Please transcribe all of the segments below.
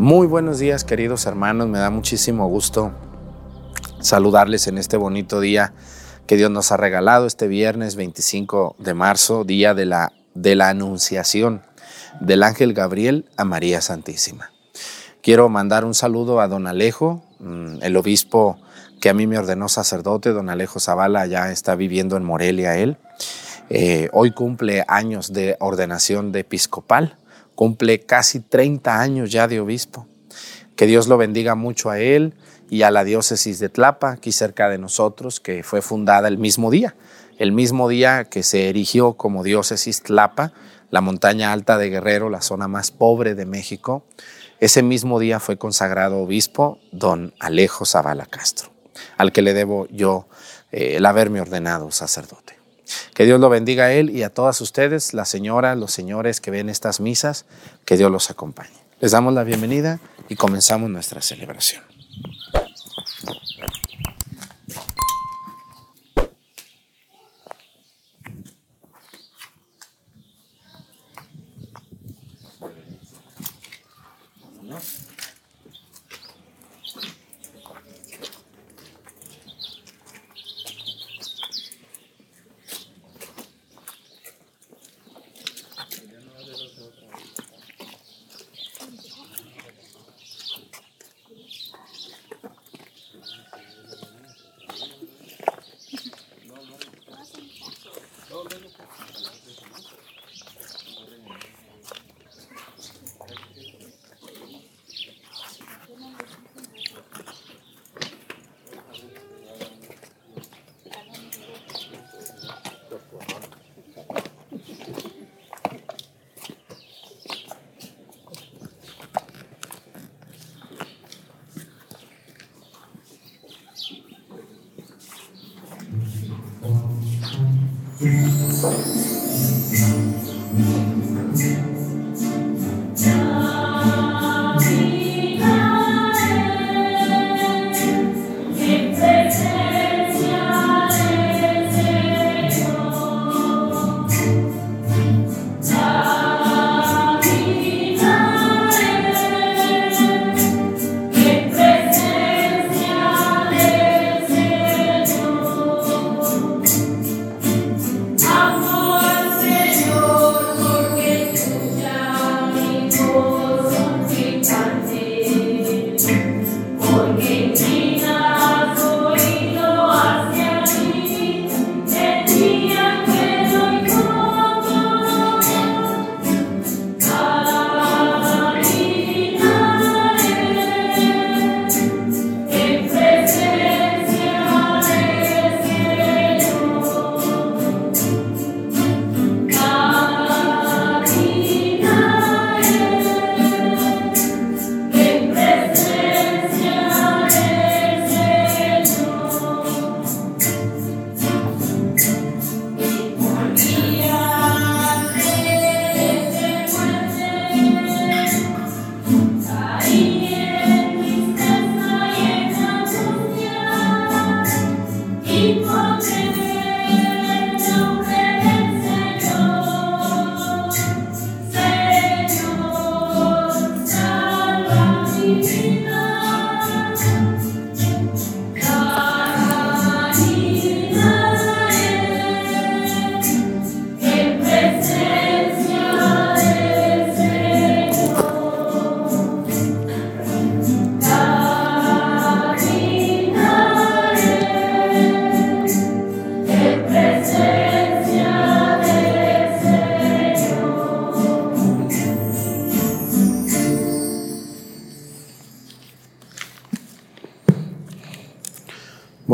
Muy buenos días queridos hermanos, me da muchísimo gusto saludarles en este bonito día que Dios nos ha regalado este viernes 25 de marzo, día de la, de la Anunciación del ángel Gabriel a María Santísima. Quiero mandar un saludo a don Alejo, mm, el obispo que a mí me ordenó sacerdote, don Alejo Zavala, ya está viviendo en Morelia él. Eh, hoy cumple años de ordenación de episcopal cumple casi 30 años ya de obispo. Que Dios lo bendiga mucho a él y a la diócesis de Tlapa, aquí cerca de nosotros, que fue fundada el mismo día, el mismo día que se erigió como diócesis Tlapa, la montaña alta de Guerrero, la zona más pobre de México. Ese mismo día fue consagrado obispo don Alejo Zavala Castro, al que le debo yo eh, el haberme ordenado sacerdote. Que Dios lo bendiga a él y a todas ustedes, las señoras, los señores que ven estas misas, que Dios los acompañe. Les damos la bienvenida y comenzamos nuestra celebración.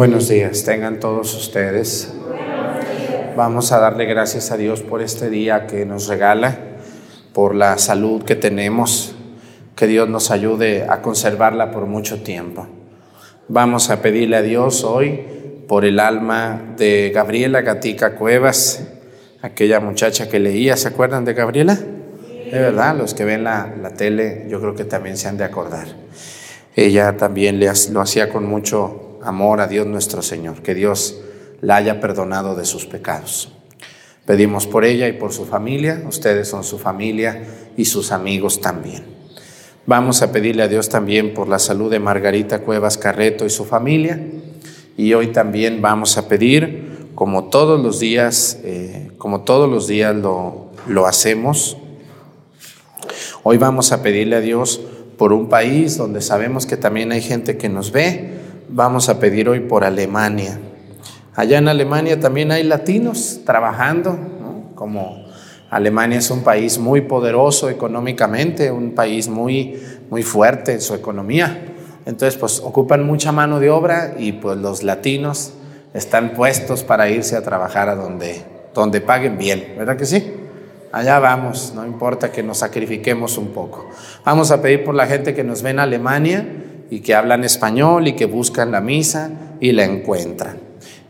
Buenos días, tengan todos ustedes. Vamos a darle gracias a Dios por este día que nos regala, por la salud que tenemos, que Dios nos ayude a conservarla por mucho tiempo. Vamos a pedirle a Dios hoy por el alma de Gabriela Gatica Cuevas, aquella muchacha que leía, ¿se acuerdan de Gabriela? De verdad, los que ven la, la tele yo creo que también se han de acordar. Ella también lo hacía con mucho amor a Dios nuestro Señor, que Dios la haya perdonado de sus pecados. Pedimos por ella y por su familia, ustedes son su familia y sus amigos también. Vamos a pedirle a Dios también por la salud de Margarita Cuevas Carreto y su familia. Y hoy también vamos a pedir, como todos los días, eh, como todos los días lo, lo hacemos, hoy vamos a pedirle a Dios por un país donde sabemos que también hay gente que nos ve. Vamos a pedir hoy por Alemania. Allá en Alemania también hay latinos trabajando, como Alemania es un país muy poderoso económicamente, un país muy, muy fuerte en su economía. Entonces, pues ocupan mucha mano de obra y pues los latinos están puestos para irse a trabajar a donde, donde paguen bien, ¿verdad que sí? Allá vamos, no importa que nos sacrifiquemos un poco. Vamos a pedir por la gente que nos ve en Alemania y que hablan español y que buscan la misa y la encuentran.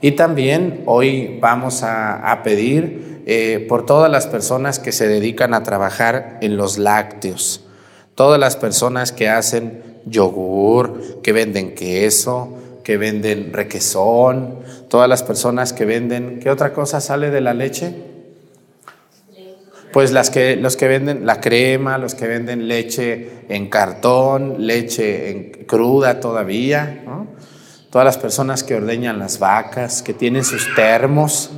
Y también hoy vamos a, pedir eh, por todas las personas que se dedican a trabajar en los lácteos, todas las personas que hacen yogur, que venden queso, que venden requesón, todas las personas que venden, ¿qué otra cosa sale de la leche? Pues las que, los que venden la crema, los que venden leche en cartón, leche en cruda todavía, todas las personas que ordeñan las vacas, que tienen sus termos.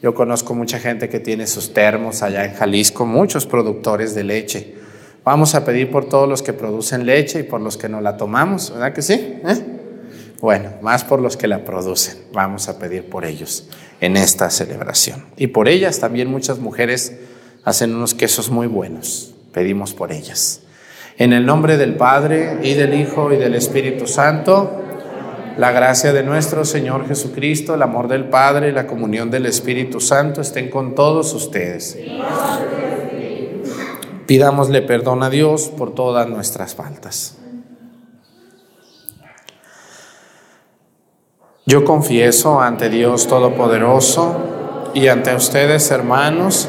Yo conozco mucha gente que tiene sus termos allá en Jalisco, muchos productores de leche. Vamos a pedir por todos los que producen leche y por los que no la tomamos, ¿verdad que sí? ¿Eh? Bueno, más por los que la producen. Vamos a pedir por ellos en esta celebración. Y por ellas también muchas mujeres hacen unos quesos muy buenos. Pedimos por ellas. En el nombre del Padre y del Hijo y del Espíritu Santo, la gracia de nuestro Señor Jesucristo, el amor del Padre y la comunión del Espíritu Santo estén con todos ustedes. Pidámosle perdón a Dios por todas nuestras faltas. Yo confieso ante Dios Todopoderoso y ante ustedes, hermanos,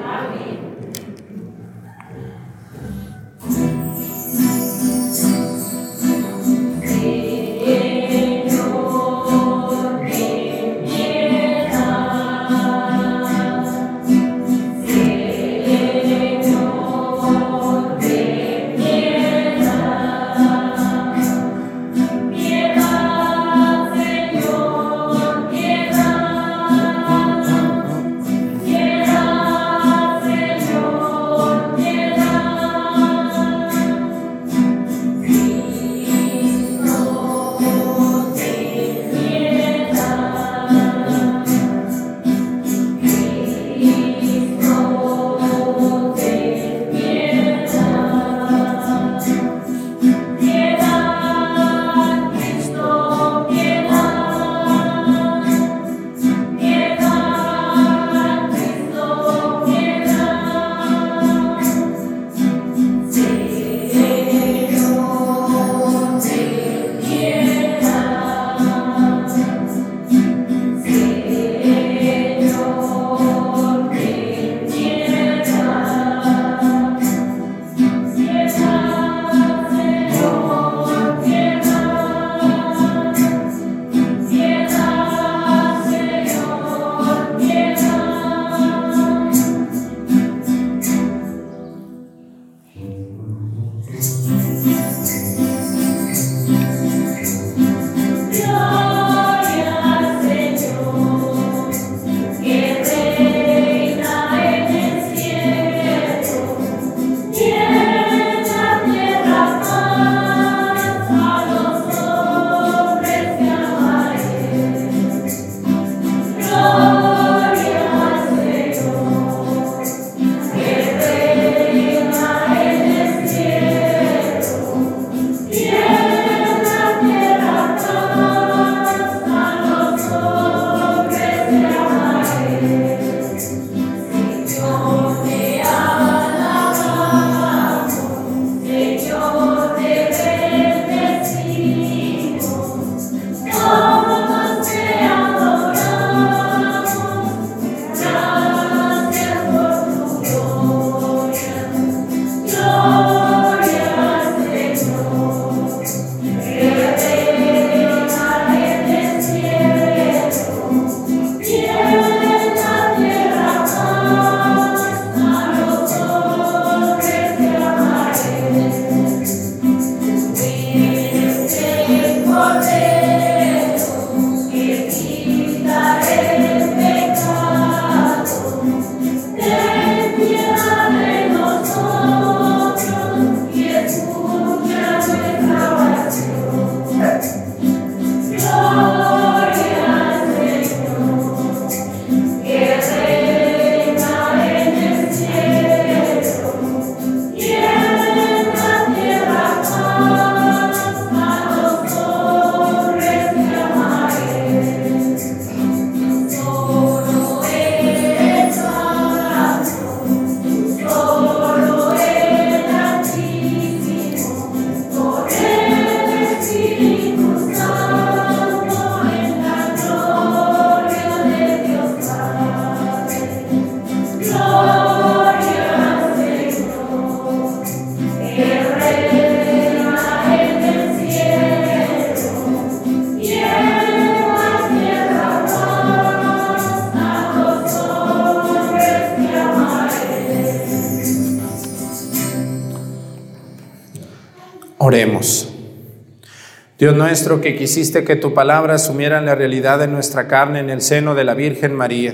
Dios nuestro, que quisiste que tu palabra asumiera la realidad de nuestra carne en el seno de la Virgen María,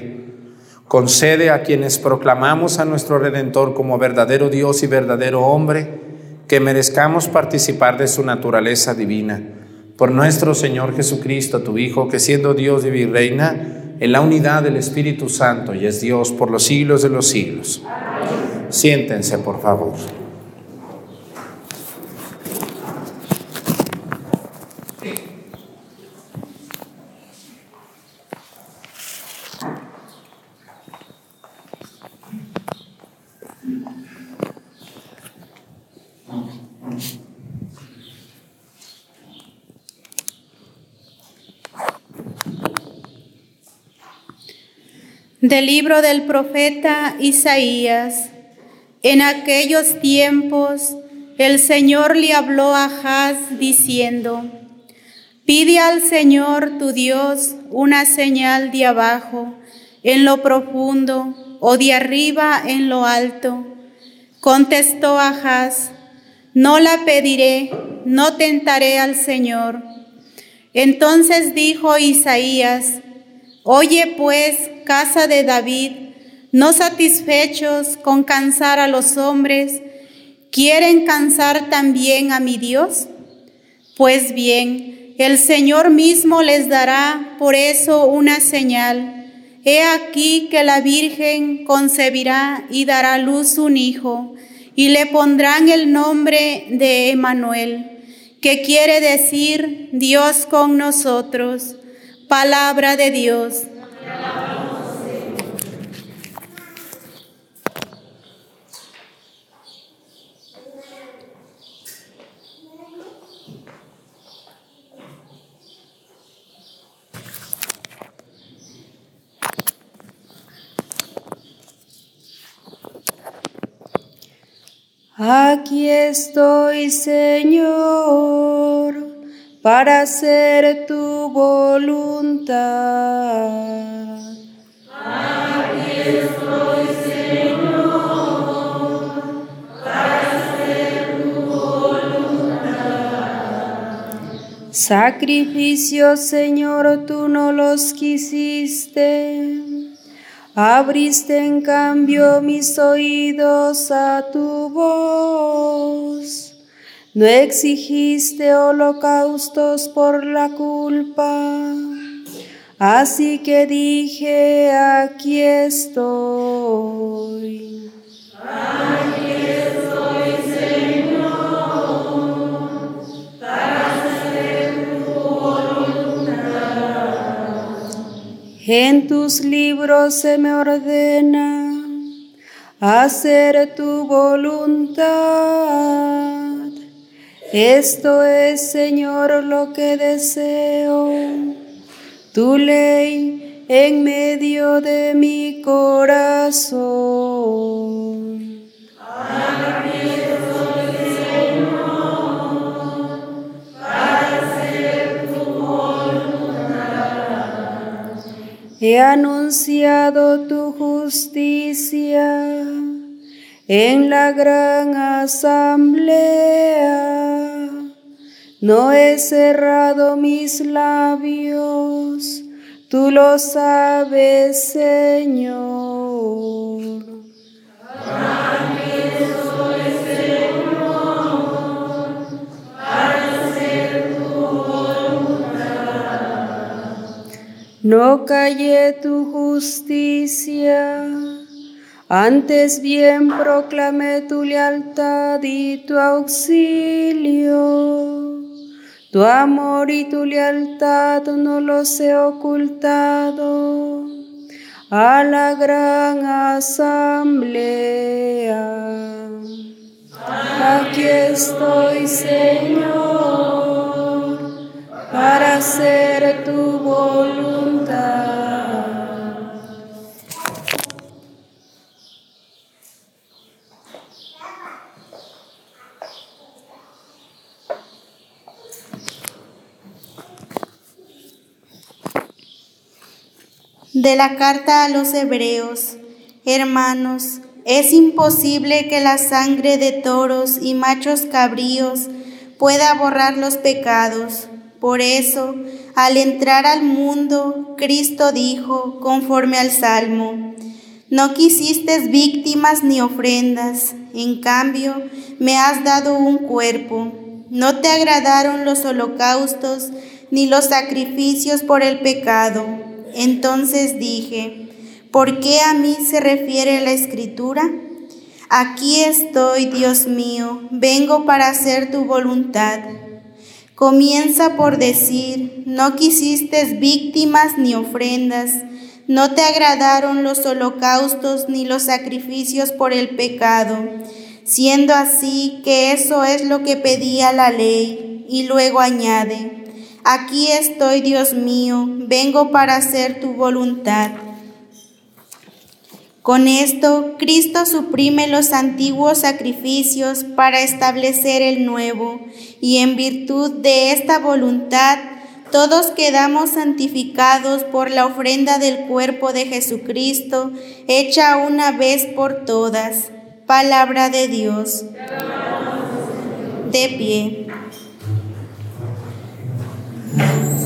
concede a quienes proclamamos a nuestro Redentor como verdadero Dios y verdadero hombre, que merezcamos participar de su naturaleza divina. Por nuestro Señor Jesucristo, tu Hijo, que siendo Dios y reina en la unidad del Espíritu Santo y es Dios por los siglos de los siglos. Siéntense, por favor. Del libro del profeta Isaías. En aquellos tiempos el Señor le habló a Haz diciendo, Pide al Señor tu Dios una señal de abajo, en lo profundo, o de arriba en lo alto. Contestó Ahaz, No la pediré, no tentaré al Señor. Entonces dijo Isaías, Oye pues, casa de David, no satisfechos con cansar a los hombres, ¿quieren cansar también a mi Dios? Pues bien, el Señor mismo les dará por eso una señal. He aquí que la Virgen concebirá y dará luz un hijo, y le pondrán el nombre de Emanuel, que quiere decir Dios con nosotros. Palabra de Dios. Aquí estoy, Señor, para hacer tu voluntad. Aquí estoy, Señor, para hacer tu voluntad. Sacrificio, Señor, tú no los quisiste Abriste en cambio mis oídos a tu. No exigiste holocaustos por la culpa. Así que dije, aquí estoy. Aquí estoy, Señor, para hacer tu voluntad. En tus libros se me ordena hacer tu voluntad. Esto es, Señor, lo que deseo, tu ley en medio de mi corazón. He anunciado tu justicia en la gran asamblea. No he cerrado mis labios, tú lo sabes, Señor. No callé tu justicia, antes bien proclamé tu lealtad y tu auxilio. Tu amor y tu lealtad no los he ocultado a la gran asamblea. Aquí estoy, Señor, para hacer tu voluntad. De la carta a los hebreos, hermanos, es imposible que la sangre de toros y machos cabríos pueda borrar los pecados. Por eso, al entrar al mundo, Cristo dijo, conforme al Salmo, no quisiste víctimas ni ofrendas, en cambio me has dado un cuerpo. No te agradaron los holocaustos ni los sacrificios por el pecado. Entonces dije, ¿por qué a mí se refiere la escritura? Aquí estoy, Dios mío, vengo para hacer tu voluntad. Comienza por decir, no quisiste víctimas ni ofrendas, no te agradaron los holocaustos ni los sacrificios por el pecado, siendo así que eso es lo que pedía la ley. Y luego añade, aquí estoy, Dios mío, vengo para hacer tu voluntad. Con esto, Cristo suprime los antiguos sacrificios para establecer el nuevo, y en virtud de esta voluntad, todos quedamos santificados por la ofrenda del cuerpo de Jesucristo, hecha una vez por todas. Palabra de Dios. De pie. No.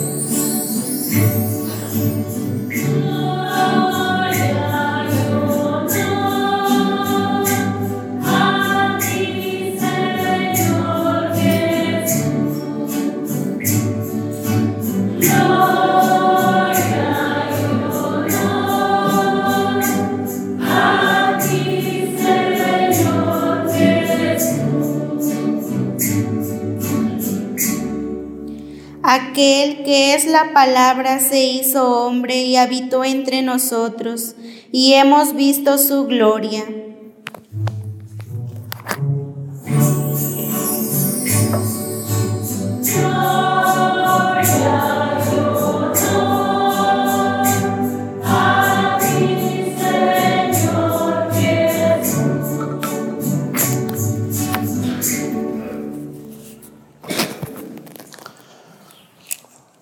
Aquel que es la palabra se hizo hombre y habitó entre nosotros, y hemos visto su gloria.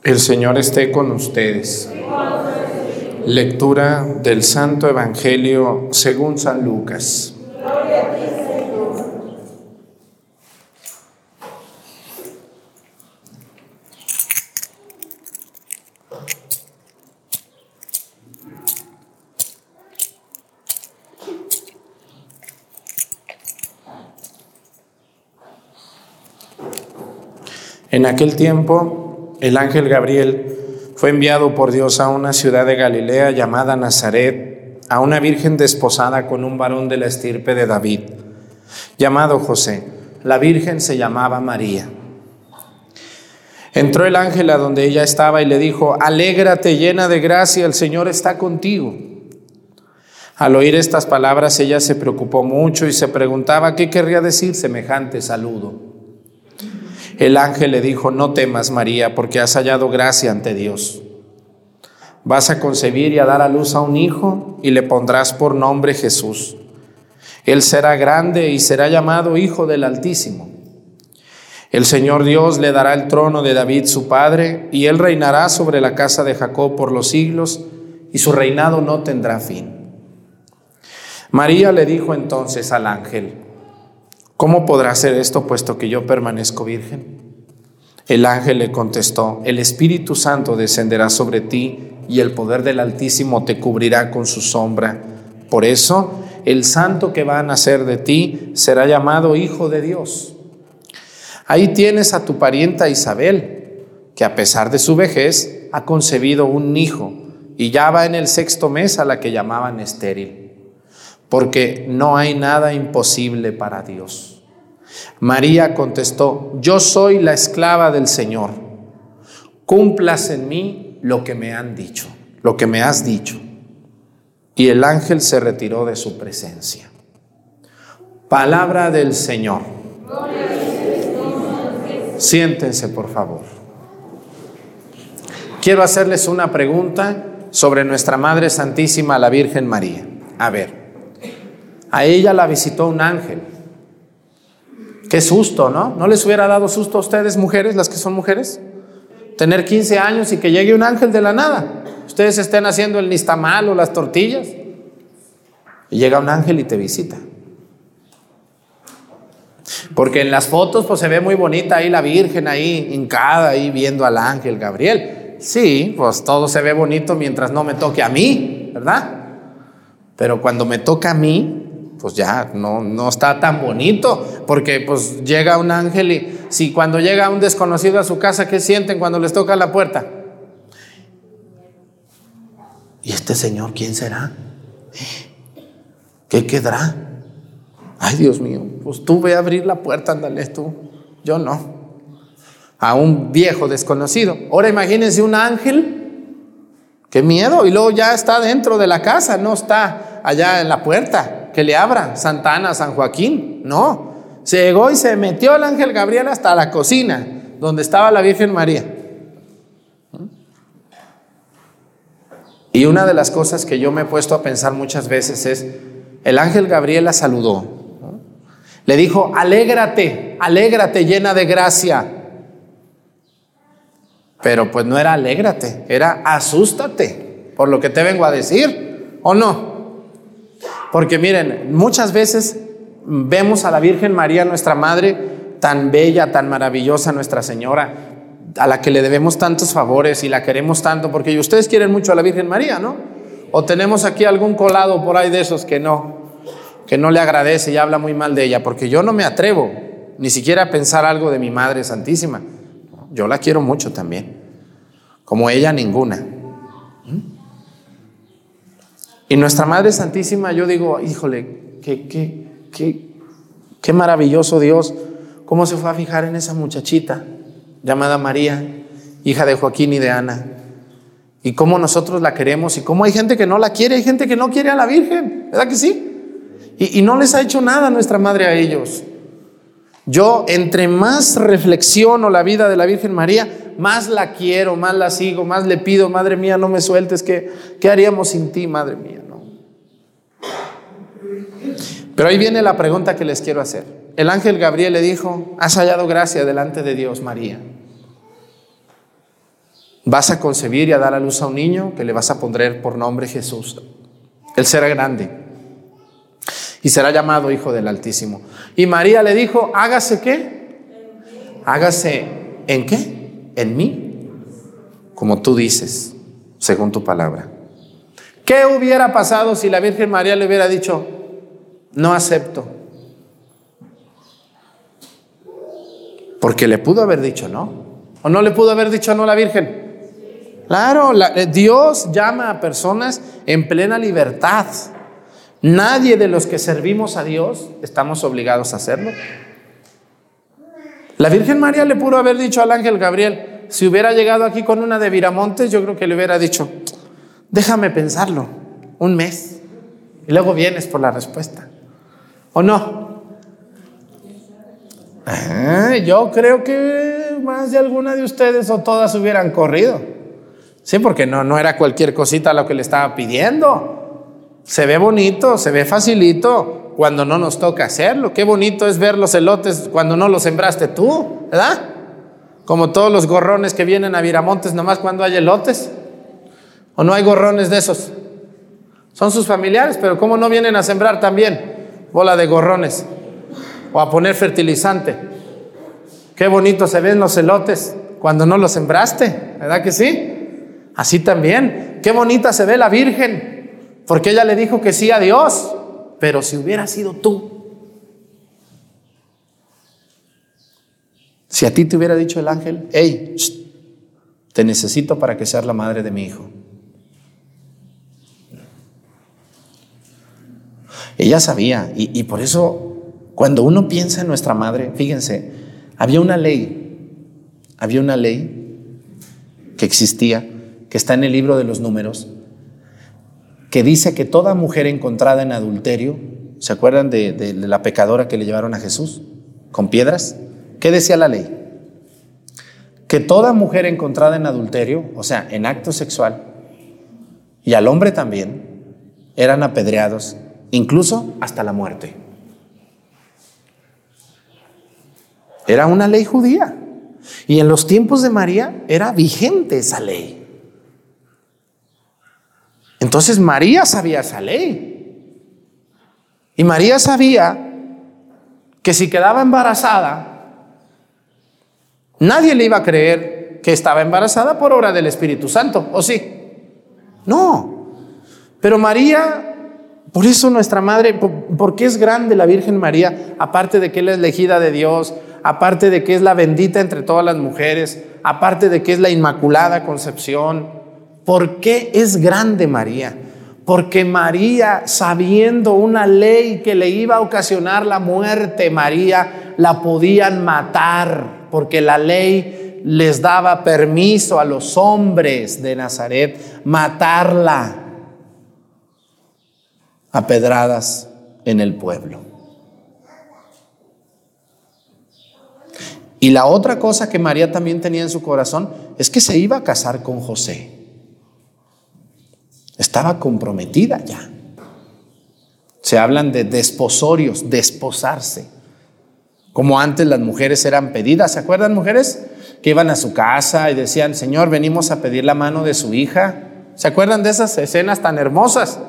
El Señor esté con ustedes. Lectura del Santo Evangelio según San Lucas. En aquel tiempo, el ángel Gabriel fue enviado por Dios a una ciudad de Galilea llamada Nazaret, a una virgen desposada con un varón de la estirpe de David, llamado José. La virgen se llamaba María. Entró el ángel a donde ella estaba y le dijo, Alégrate llena de gracia, el Señor está contigo. Al oír estas palabras ella se preocupó mucho y se preguntaba qué querría decir semejante saludo. El ángel le dijo, no temas María, porque has hallado gracia ante Dios. Vas a concebir y a dar a luz a un hijo y le pondrás por nombre Jesús. Él será grande y será llamado Hijo del Altísimo. El Señor Dios le dará el trono de David su padre, y él reinará sobre la casa de Jacob por los siglos, y su reinado no tendrá fin. María le dijo entonces al ángel, ¿Cómo podrá ser esto puesto que yo permanezco virgen? El ángel le contestó, el Espíritu Santo descenderá sobre ti y el poder del Altísimo te cubrirá con su sombra. Por eso, el santo que va a nacer de ti será llamado Hijo de Dios. Ahí tienes a tu parienta Isabel, que a pesar de su vejez ha concebido un hijo y ya va en el sexto mes a la que llamaban estéril porque no hay nada imposible para Dios. María contestó, yo soy la esclava del Señor, cumplas en mí lo que me han dicho, lo que me has dicho. Y el ángel se retiró de su presencia. Palabra del Señor. Siéntense, por favor. Quiero hacerles una pregunta sobre nuestra Madre Santísima, la Virgen María. A ver, a ella la visitó un ángel. Qué susto, ¿no? ¿No les hubiera dado susto a ustedes, mujeres, las que son mujeres? Tener 15 años y que llegue un ángel de la nada. Ustedes estén haciendo el nistamal o las tortillas. Y llega un ángel y te visita. Porque en las fotos pues se ve muy bonita ahí la Virgen ahí hincada ahí viendo al ángel Gabriel. Sí, pues todo se ve bonito mientras no me toque a mí, ¿verdad? Pero cuando me toca a mí, pues ya no, no está tan bonito, porque pues llega un ángel y si cuando llega un desconocido a su casa, ¿qué sienten cuando les toca la puerta? ¿Y este señor quién será? ¿Qué quedará? Ay, Dios mío, pues tú ve a abrir la puerta, ándale tú. Yo no. A un viejo desconocido. Ahora imagínense un ángel. Qué miedo. Y luego ya está dentro de la casa, no está allá en la puerta. Que le abra Santana, San Joaquín. No. Se llegó y se metió el ángel Gabriel hasta la cocina, donde estaba la Virgen María. Y una de las cosas que yo me he puesto a pensar muchas veces es, el ángel Gabriel la saludó le dijo, alégrate, alégrate llena de gracia. Pero pues no era alégrate, era asústate por lo que te vengo a decir, ¿o no? Porque miren, muchas veces vemos a la Virgen María, nuestra Madre, tan bella, tan maravillosa, Nuestra Señora, a la que le debemos tantos favores y la queremos tanto, porque ustedes quieren mucho a la Virgen María, ¿no? O tenemos aquí algún colado por ahí de esos que no que no le agradece y habla muy mal de ella, porque yo no me atrevo ni siquiera a pensar algo de mi Madre Santísima. Yo la quiero mucho también, como ella ninguna. Y nuestra Madre Santísima, yo digo, híjole, qué, qué, qué, qué maravilloso Dios, cómo se fue a fijar en esa muchachita llamada María, hija de Joaquín y de Ana. Y cómo nosotros la queremos y cómo hay gente que no la quiere, hay gente que no quiere a la Virgen, ¿verdad que sí? Y, no les ha hecho nada nuestra madre a ellos. Yo, entre más reflexiono la vida de la Virgen María, más la quiero, más la sigo, más le pido, Madre mía, no me sueltes, ¿qué, qué haríamos sin ti, Madre mía? No. Pero ahí viene la pregunta que les quiero hacer. El ángel Gabriel le dijo, has hallado gracia delante de Dios, María. Vas a concebir y a dar a luz a un niño que le vas a poner por nombre Jesús. Él será grande y será llamado Hijo del Altísimo. Y María le dijo, hágase qué? Hágase en qué? En mí, como tú dices, según tu palabra. ¿Qué hubiera pasado si la Virgen María le hubiera dicho, no acepto? Porque le pudo haber dicho no. ¿O no le pudo haber dicho no a la Virgen? Claro, eh, Dios llama a personas en plena libertad. Nadie de los que servimos a Dios estamos obligados a hacerlo. La Virgen María le pudo haber dicho al ángel Gabriel, si hubiera llegado aquí con una de Viramontes, yo creo que le hubiera dicho, déjame pensarlo, un mes, y luego vienes por la respuesta. ¿O no? Ah, yo creo que más de alguna de ustedes o todas hubieran corrido. Sí, porque no, no era cualquier cosita lo que le estaba pidiendo. Se ve bonito, se ve facilito cuando no nos toca hacerlo. Qué bonito es ver los elotes cuando no los sembraste tú, ¿verdad? Como todos los gorrones que vienen a Viramontes nomás cuando hay elotes. ¿O no hay gorrones de esos? Son sus familiares, pero ¿cómo no vienen a sembrar también? Bola de gorrones. O a poner fertilizante. Qué bonito se ven los elotes cuando no los sembraste, ¿verdad que sí? Así también. Qué bonita se ve la Virgen porque ella le dijo que sí a Dios, pero si hubiera sido tú, si a ti te hubiera dicho el ángel, hey, te necesito para que seas la madre de mi hijo. Ella sabía, y, y por eso cuando uno piensa en nuestra madre, fíjense, había una ley, había una ley que existía, que está en el libro de los números, que dice que toda mujer encontrada en adulterio, ¿se acuerdan de, la pecadora que le llevaron a Jesús con piedras? ¿Qué decía la ley? Que toda mujer encontrada en adulterio, o sea, en acto sexual, y al hombre también, eran apedreados, incluso hasta la muerte. Era una ley judía. Y en los tiempos de María era vigente esa ley. Entonces María sabía esa ley. Y María sabía que si quedaba embarazada, nadie le iba a creer que estaba embarazada por obra del Espíritu Santo, ¿o sí? No. Pero María, por eso nuestra madre, porque es grande la Virgen María, aparte de que es elegida de Dios, aparte de que es la bendita entre todas las mujeres, aparte de que es la Inmaculada Concepción, ¿por qué es grande María? Porque María, sabiendo una ley que le iba a ocasionar la muerte, María la podían matar, porque la ley les daba permiso a los hombres de Nazaret matarla a pedradas en el pueblo. Y la otra cosa que María también tenía en su corazón es que se iba a casar con José. Estaba comprometida ya. Se hablan de desposorios, desposarse. Como antes las mujeres eran pedidas, ¿se acuerdan mujeres? Que iban a su casa y decían, Señor, venimos a pedir la mano de su hija. ¿Se acuerdan de esas escenas tan hermosas?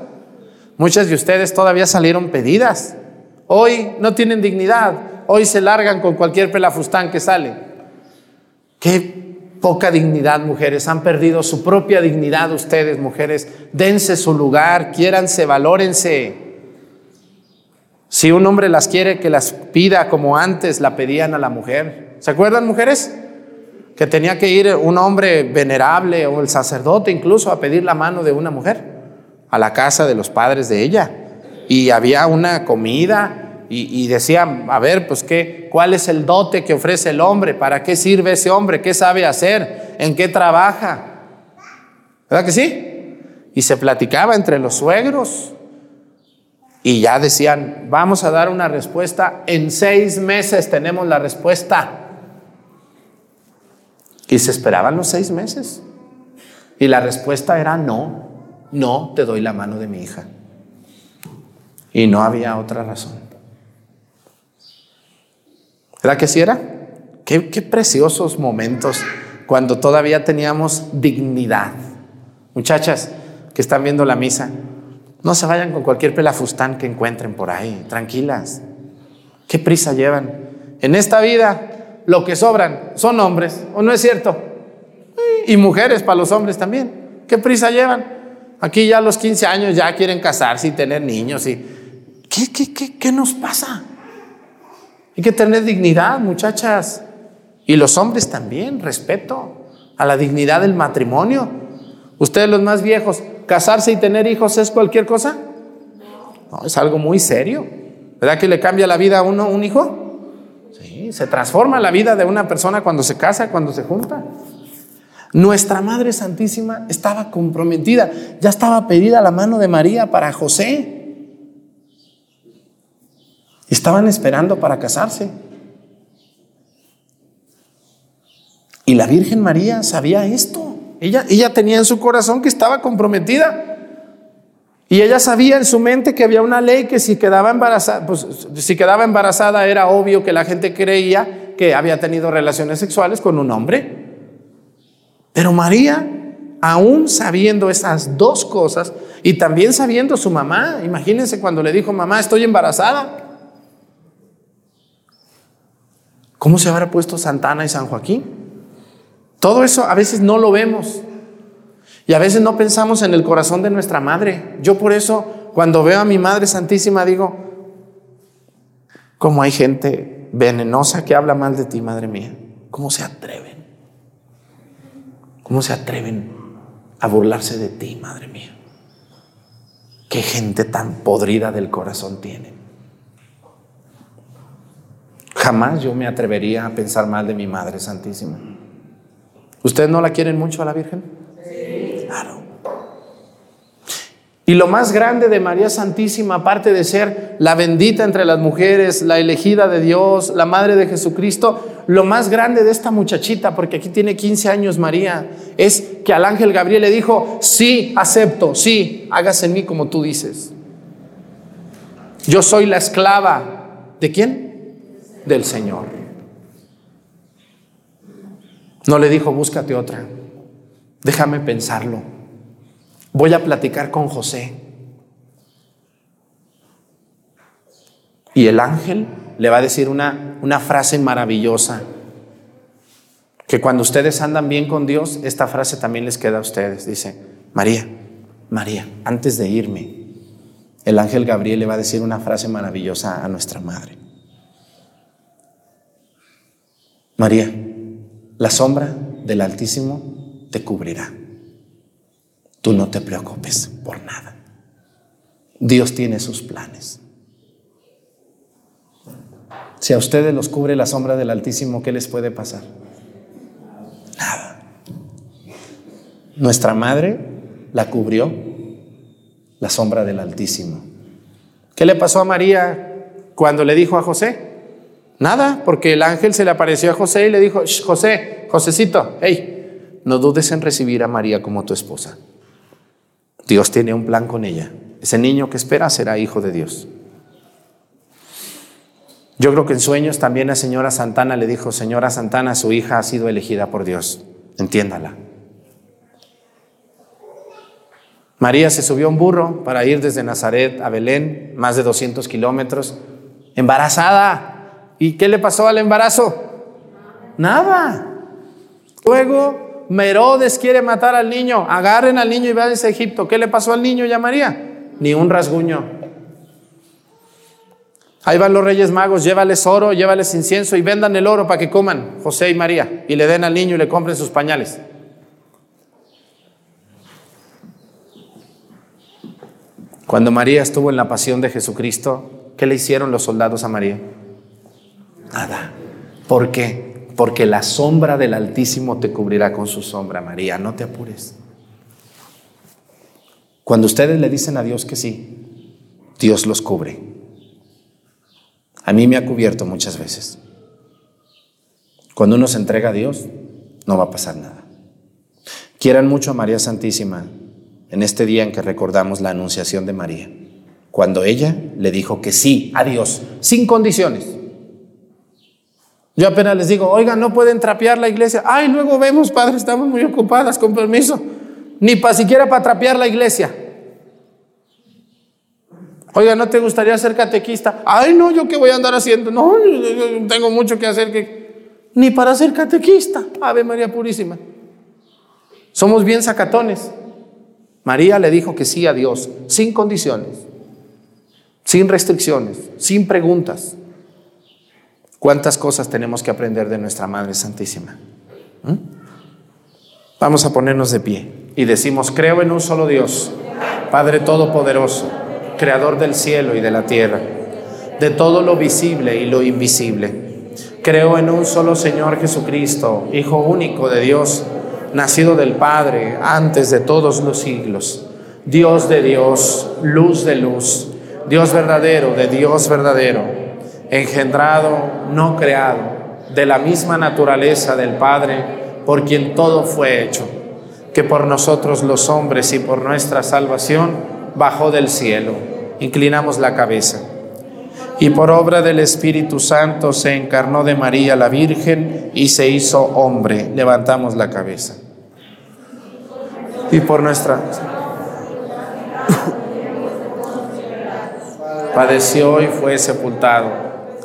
Muchas de ustedes todavía salieron pedidas. Hoy no tienen dignidad, hoy se largan con cualquier pelafustán que sale. Qué poca dignidad, mujeres. Han perdido su propia dignidad ustedes, mujeres. Dense su lugar, quiéranse, valórense. Si un hombre las quiere, que las pida como antes la pedían a la mujer. ¿Se acuerdan, mujeres? Que tenía que ir un hombre venerable o el sacerdote incluso a pedir la mano de una mujer a la casa de los padres de ella. Y había una comida, y, decía, a ver, pues qué, cuál es el dote que ofrece el hombre, para qué sirve ese hombre, qué sabe hacer, en qué trabaja. ¿Verdad que sí? Y se platicaba entre los suegros. Y ya decían, vamos a dar una respuesta, en seis meses tenemos la respuesta. Y se esperaban los seis meses. Y la respuesta era no, no te doy la mano de mi hija. Y no había otra razón. ¿Verdad que sí era? Qué, preciosos momentos cuando todavía teníamos dignidad. Muchachas que están viendo la misa, no se vayan con cualquier pelafustán que encuentren por ahí, tranquilas. ¿Qué prisa llevan? En esta vida lo que sobran son hombres, ¿o no es cierto? Y mujeres para los hombres también. ¿Qué prisa llevan? Aquí ya a los 15 años ya quieren casarse y tener niños. Y... ¿Qué, qué, qué, qué nos pasa? Hay que tener dignidad, muchachas. Y los hombres también, respeto a la dignidad del matrimonio. Ustedes los más viejos, casarse y tener hijos es cualquier cosa. No, es algo muy serio. ¿Verdad que le cambia la vida a uno un hijo? Sí, se transforma la vida de una persona cuando se casa, cuando se junta. Nuestra Madre Santísima estaba comprometida, ya estaba pedida la mano de María para José. Estaban esperando para casarse. Y la Virgen María sabía esto. Ella, ella tenía en su corazón que estaba comprometida. Y ella sabía en su mente que había una ley que si quedaba embarazada, pues si quedaba embarazada era obvio que la gente creía que había tenido relaciones sexuales con un hombre. Pero María, aún sabiendo esas dos cosas y también sabiendo su mamá, imagínense cuando le dijo, mamá, estoy embarazada. ¿Cómo se habrá puesto Santana y San Joaquín? Todo eso a veces no lo vemos. Y a veces no pensamos en el corazón de nuestra madre. Yo por eso, cuando veo a mi Madre Santísima, digo, ¿cómo hay gente venenosa que habla mal de ti, Madre mía? ¿Cómo se atreven? ¿Cómo se atreven a burlarse de ti, Madre mía? ¿Qué gente tan podrida del corazón tienen? Jamás yo me atrevería a pensar mal de mi Madre Santísima. ¿Ustedes no la quieren mucho a la Virgen? Sí. Claro. Y lo más grande de María Santísima, aparte de ser la bendita entre las mujeres, la elegida de Dios, la madre de Jesucristo, lo más grande de esta muchachita, porque aquí tiene 15 años María, es que al ángel Gabriel le dijo, sí, acepto, sí, hágase en mí como tú dices. Yo soy la esclava. ¿De quién? Del Señor. No le dijo, búscate otra, déjame pensarlo, voy a platicar con José. Y el ángel le va a decir una, una frase maravillosa. Que cuando ustedes andan bien con Dios, esta frase también les queda a ustedes. Dice, María, María, antes de irme, el ángel Gabriel le va a decir una frase maravillosa a nuestra madre. María, la sombra del Altísimo te cubrirá. Tú no te preocupes por nada. Dios tiene sus planes. Si a ustedes los cubre la sombra del Altísimo, ¿qué les puede pasar? Nada. Nuestra madre la cubrió la sombra del Altísimo. ¿Qué le pasó a María cuando le dijo a José? Nada, porque el ángel se le apareció a José y le dijo, José, Josecito, hey, no dudes en recibir a María como tu esposa. Dios tiene un plan con ella. Ese niño que espera será hijo de Dios. Yo creo que en sueños también la señora Santana le dijo, señora Santana, su hija ha sido elegida por Dios. Entiéndala. María se subió a un burro para ir desde Nazaret a Belén, más de 200 kilómetros, embarazada. ¿Y qué le pasó al embarazo? Nada. Luego Merodes quiere matar al niño. Agarren al niño y vayan a Egipto. ¿Qué le pasó al niño y a María? Ni un rasguño. Ahí van los reyes magos, llévales oro, llévales incienso y vendan el oro para que coman José y María y le den al niño y le compren sus pañales. Cuando María estuvo en la pasión de Jesucristo, ¿qué le hicieron los soldados a María? Nada. ¿Por qué? Porque la sombra del Altísimo te cubrirá con su sombra, María, no te apures. Cuando ustedes le dicen a Dios que sí, Dios los cubre. A mí me ha cubierto muchas veces. Cuando uno se entrega a Dios, no va a pasar nada. Quieran mucho a María Santísima en este día en que recordamos la anunciación de María, cuando ella le dijo que sí a Dios, sin condiciones. Yo apenas les digo, oigan, no pueden trapear la iglesia. Ay, luego vemos, padre, estamos muy ocupadas, con permiso. Ni para siquiera para trapear la iglesia. Oiga, ¿no te gustaría ser catequista? Ay, no, yo qué voy a andar haciendo. No, tengo mucho que hacer que ni para ser catequista. Ave María Purísima. Somos bien sacatones. María le dijo que sí a Dios, sin condiciones, sin restricciones, sin preguntas. ¿Cuántas cosas tenemos que aprender de nuestra Madre Santísima? ¿Mm? Vamos a ponernos de pie y decimos, creo en un solo Dios, Padre Todopoderoso creador del cielo y de la tierra, de todo lo visible y lo invisible. Creo en un solo Señor Jesucristo, Hijo único de Dios, nacido del Padre antes de todos los siglos, Dios de Dios, luz de luz, Dios verdadero de Dios verdadero, engendrado, no creado, de la misma naturaleza del Padre, por quien todo fue hecho, que por nosotros los hombres y por nuestra salvación, bajó del cielo. Inclinamos la cabeza. Y por obra del Espíritu Santo se encarnó de María la Virgen y se hizo hombre. Levantamos la cabeza. Y por nuestra... Padeció y fue sepultado.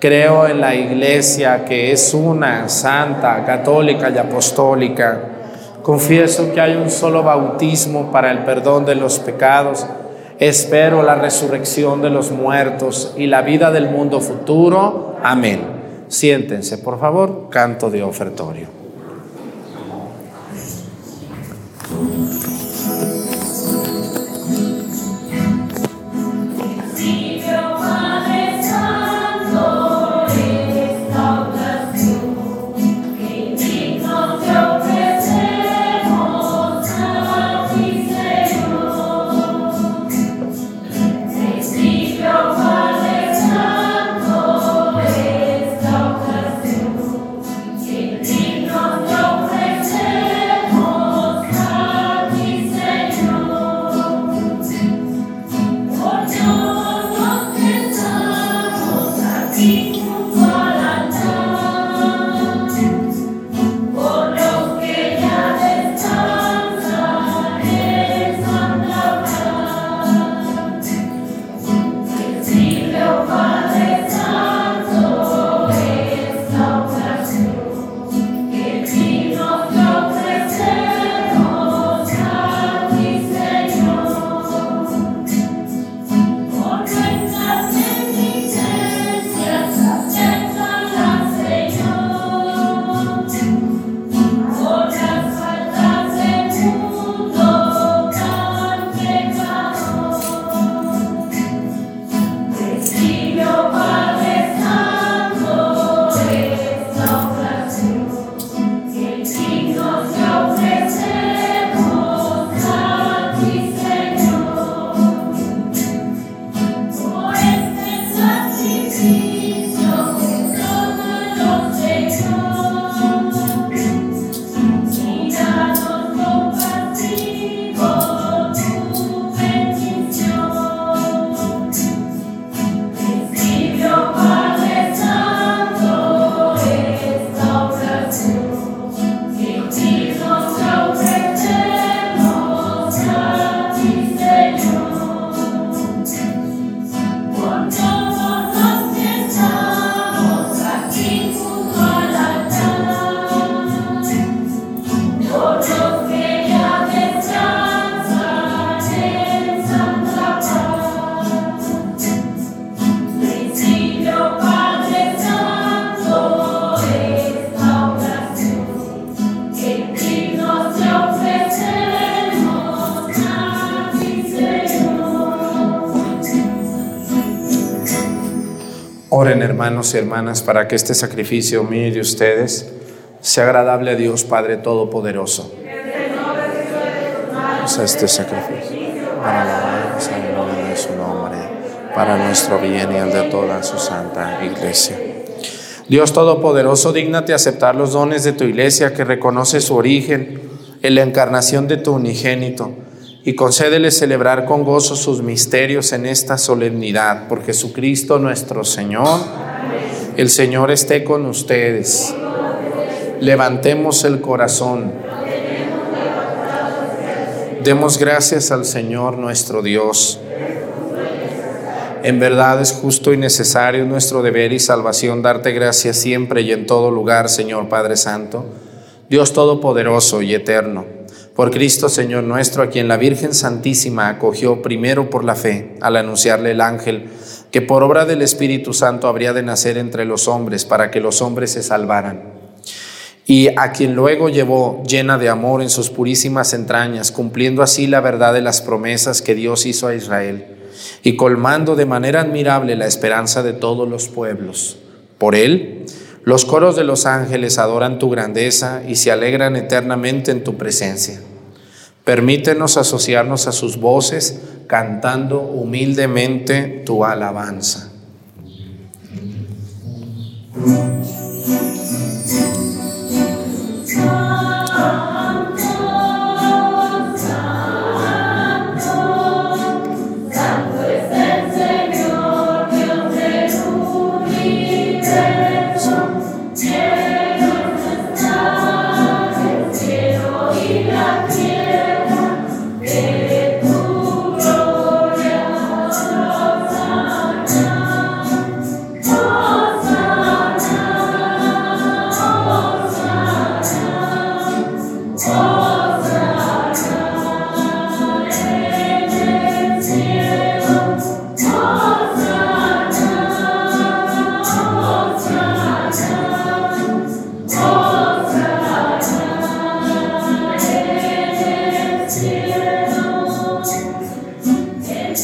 Creo en la Iglesia, que es una, santa, católica y apostólica. Confieso que hay un solo bautismo para el perdón de los pecados Espero la resurrección de los muertos y la vida del mundo futuro. Amén. Siéntense, por favor, canto de ofertorio. Sim. Y hermanas para que este sacrificio mío y de ustedes sea agradable a Dios Padre Todopoderoso. Este sacrificio para la gloria de su nombre, para nuestro bien y el de toda su santa iglesia. Dios Todopoderoso, dígnate aceptar los dones de tu iglesia que reconoce su origen en la encarnación de tu unigénito y concédele celebrar con gozo sus misterios en esta solemnidad por Jesucristo nuestro Señor. El Señor esté con ustedes. Levantemos el corazón. Demos gracias al Señor nuestro Dios. En verdad es justo y necesario nuestro deber y salvación darte gracias siempre y en todo lugar, Señor Padre Santo, Dios Todopoderoso y Eterno por Cristo Señor nuestro, a quien la Virgen Santísima acogió primero por la fe, al anunciarle el ángel, que por obra del Espíritu Santo habría de nacer entre los hombres para que los hombres se salvaran. Y a quien luego llevó llena de amor en sus purísimas entrañas, cumpliendo así la verdad de las promesas que Dios hizo a Israel, y colmando de manera admirable la esperanza de todos los pueblos. Por él, los coros de los ángeles adoran tu grandeza y se alegran eternamente en tu presencia. Permítenos asociarnos a sus voces cantando humildemente tu alabanza.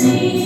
see.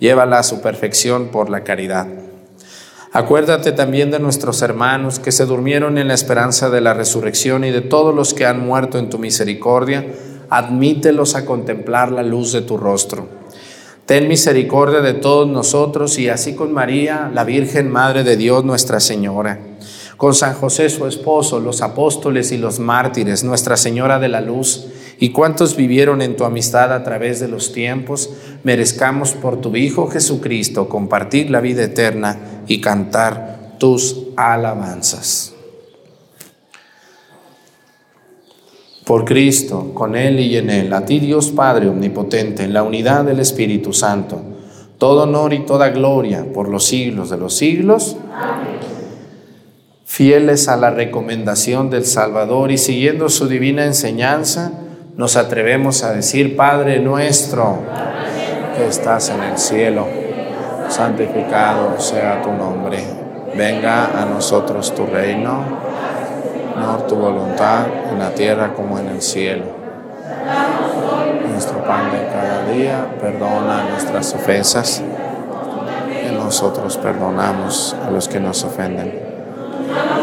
llévala a su perfección por la caridad. Acuérdate también de nuestros hermanos que se durmieron en la esperanza de la resurrección y de todos los que han muerto en tu misericordia, admítelos a contemplar la luz de tu rostro. Ten misericordia de todos nosotros y así con María, la Virgen Madre de Dios, Nuestra Señora, con San José su esposo, los apóstoles y los mártires, Nuestra Señora de la Luz, y cuantos vivieron en tu amistad a través de los tiempos, merezcamos por tu Hijo Jesucristo compartir la vida eterna y cantar tus alabanzas. Por Cristo, con Él y en Él, a ti Dios Padre Omnipotente, en la unidad del Espíritu Santo, todo honor y toda gloria por los siglos de los siglos. Fieles a la recomendación del Salvador y siguiendo su divina enseñanza, nos atrevemos a decir, Padre nuestro, que estás en el cielo, santificado sea tu nombre, venga a nosotros tu reino, no tu voluntad en la tierra como en el cielo. Nuestro pan de cada día, perdona nuestras ofensas, y nosotros perdonamos a los que nos ofenden.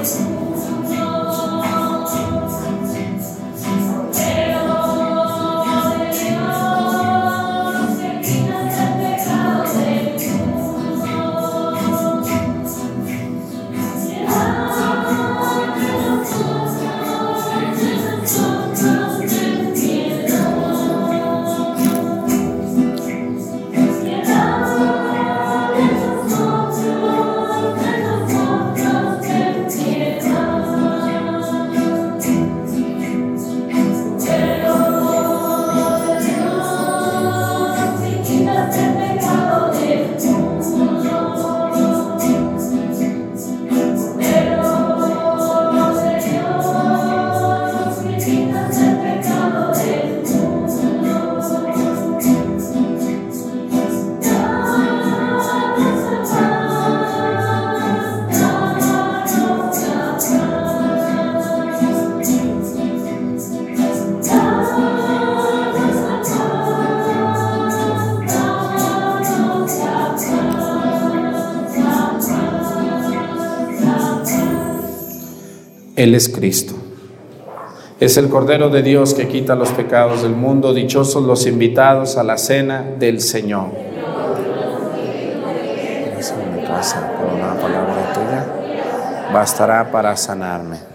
it. Él es Cristo. Es el Cordero de Dios que quita los pecados del mundo. Dichosos los invitados a la cena del Señor. mi casa con una palabra tuya bastará para sanarme.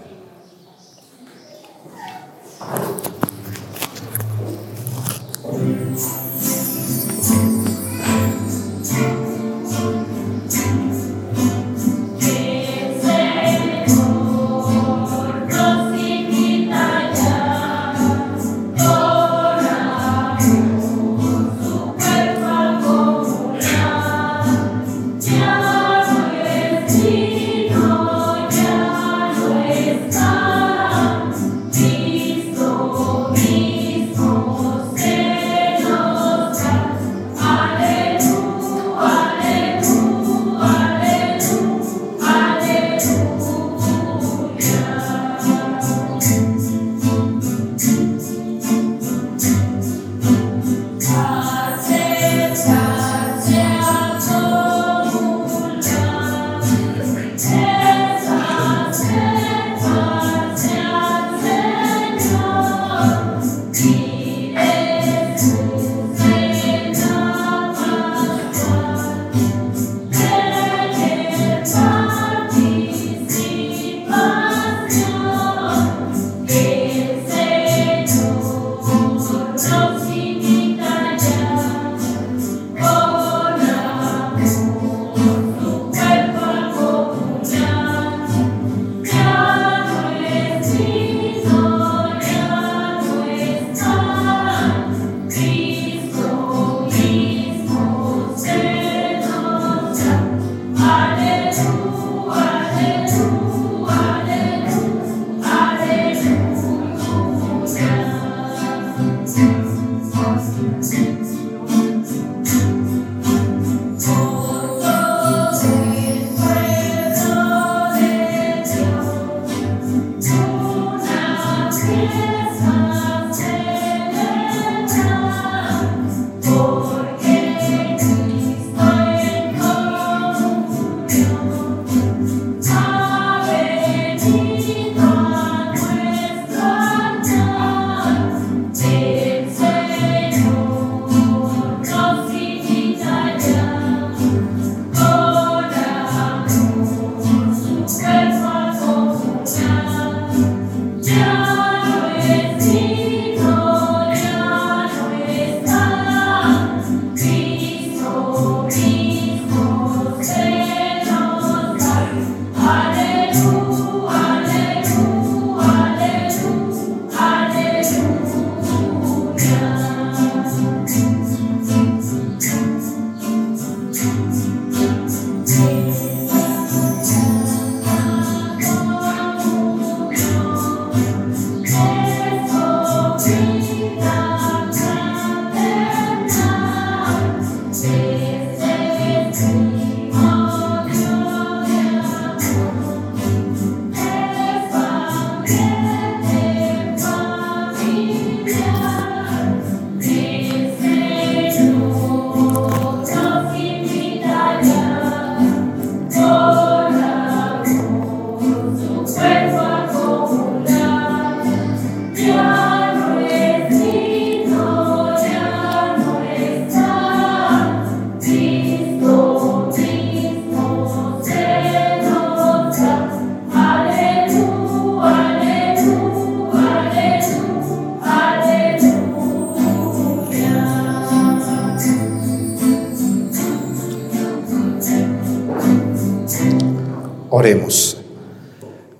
Oremos.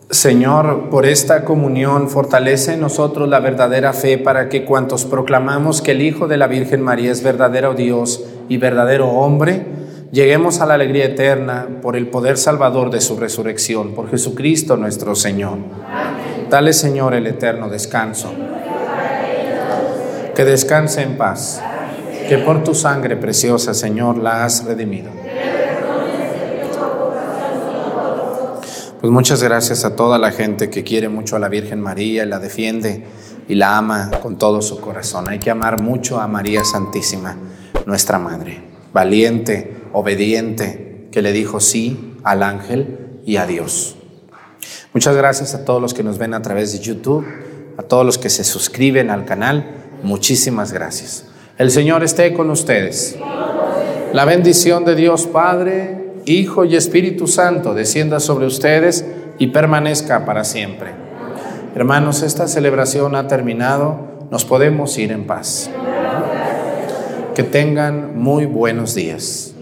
Señor, por esta comunión fortalece en nosotros la verdadera fe para que cuantos proclamamos que el Hijo de la Virgen María es verdadero Dios y verdadero hombre, lleguemos a la alegría eterna por el poder salvador de su resurrección, por Jesucristo nuestro Señor. Dale, Señor, el eterno descanso. Que descanse en paz, que por tu sangre preciosa, Señor, la has redimido. Pues muchas gracias a toda la gente que quiere mucho a la Virgen María y la defiende y la ama con todo su corazón. Hay que amar mucho a María Santísima, nuestra Madre, valiente, obediente, que le dijo sí al ángel y a Dios. Muchas gracias a todos los que nos ven a través de YouTube, a todos los que se suscriben al canal. Muchísimas gracias. El Señor esté con ustedes. La bendición de Dios Padre, Hijo y Espíritu Santo descienda sobre ustedes y permanezca para siempre. Hermanos, esta celebración ha terminado, nos podemos ir en paz. Que tengan muy buenos días.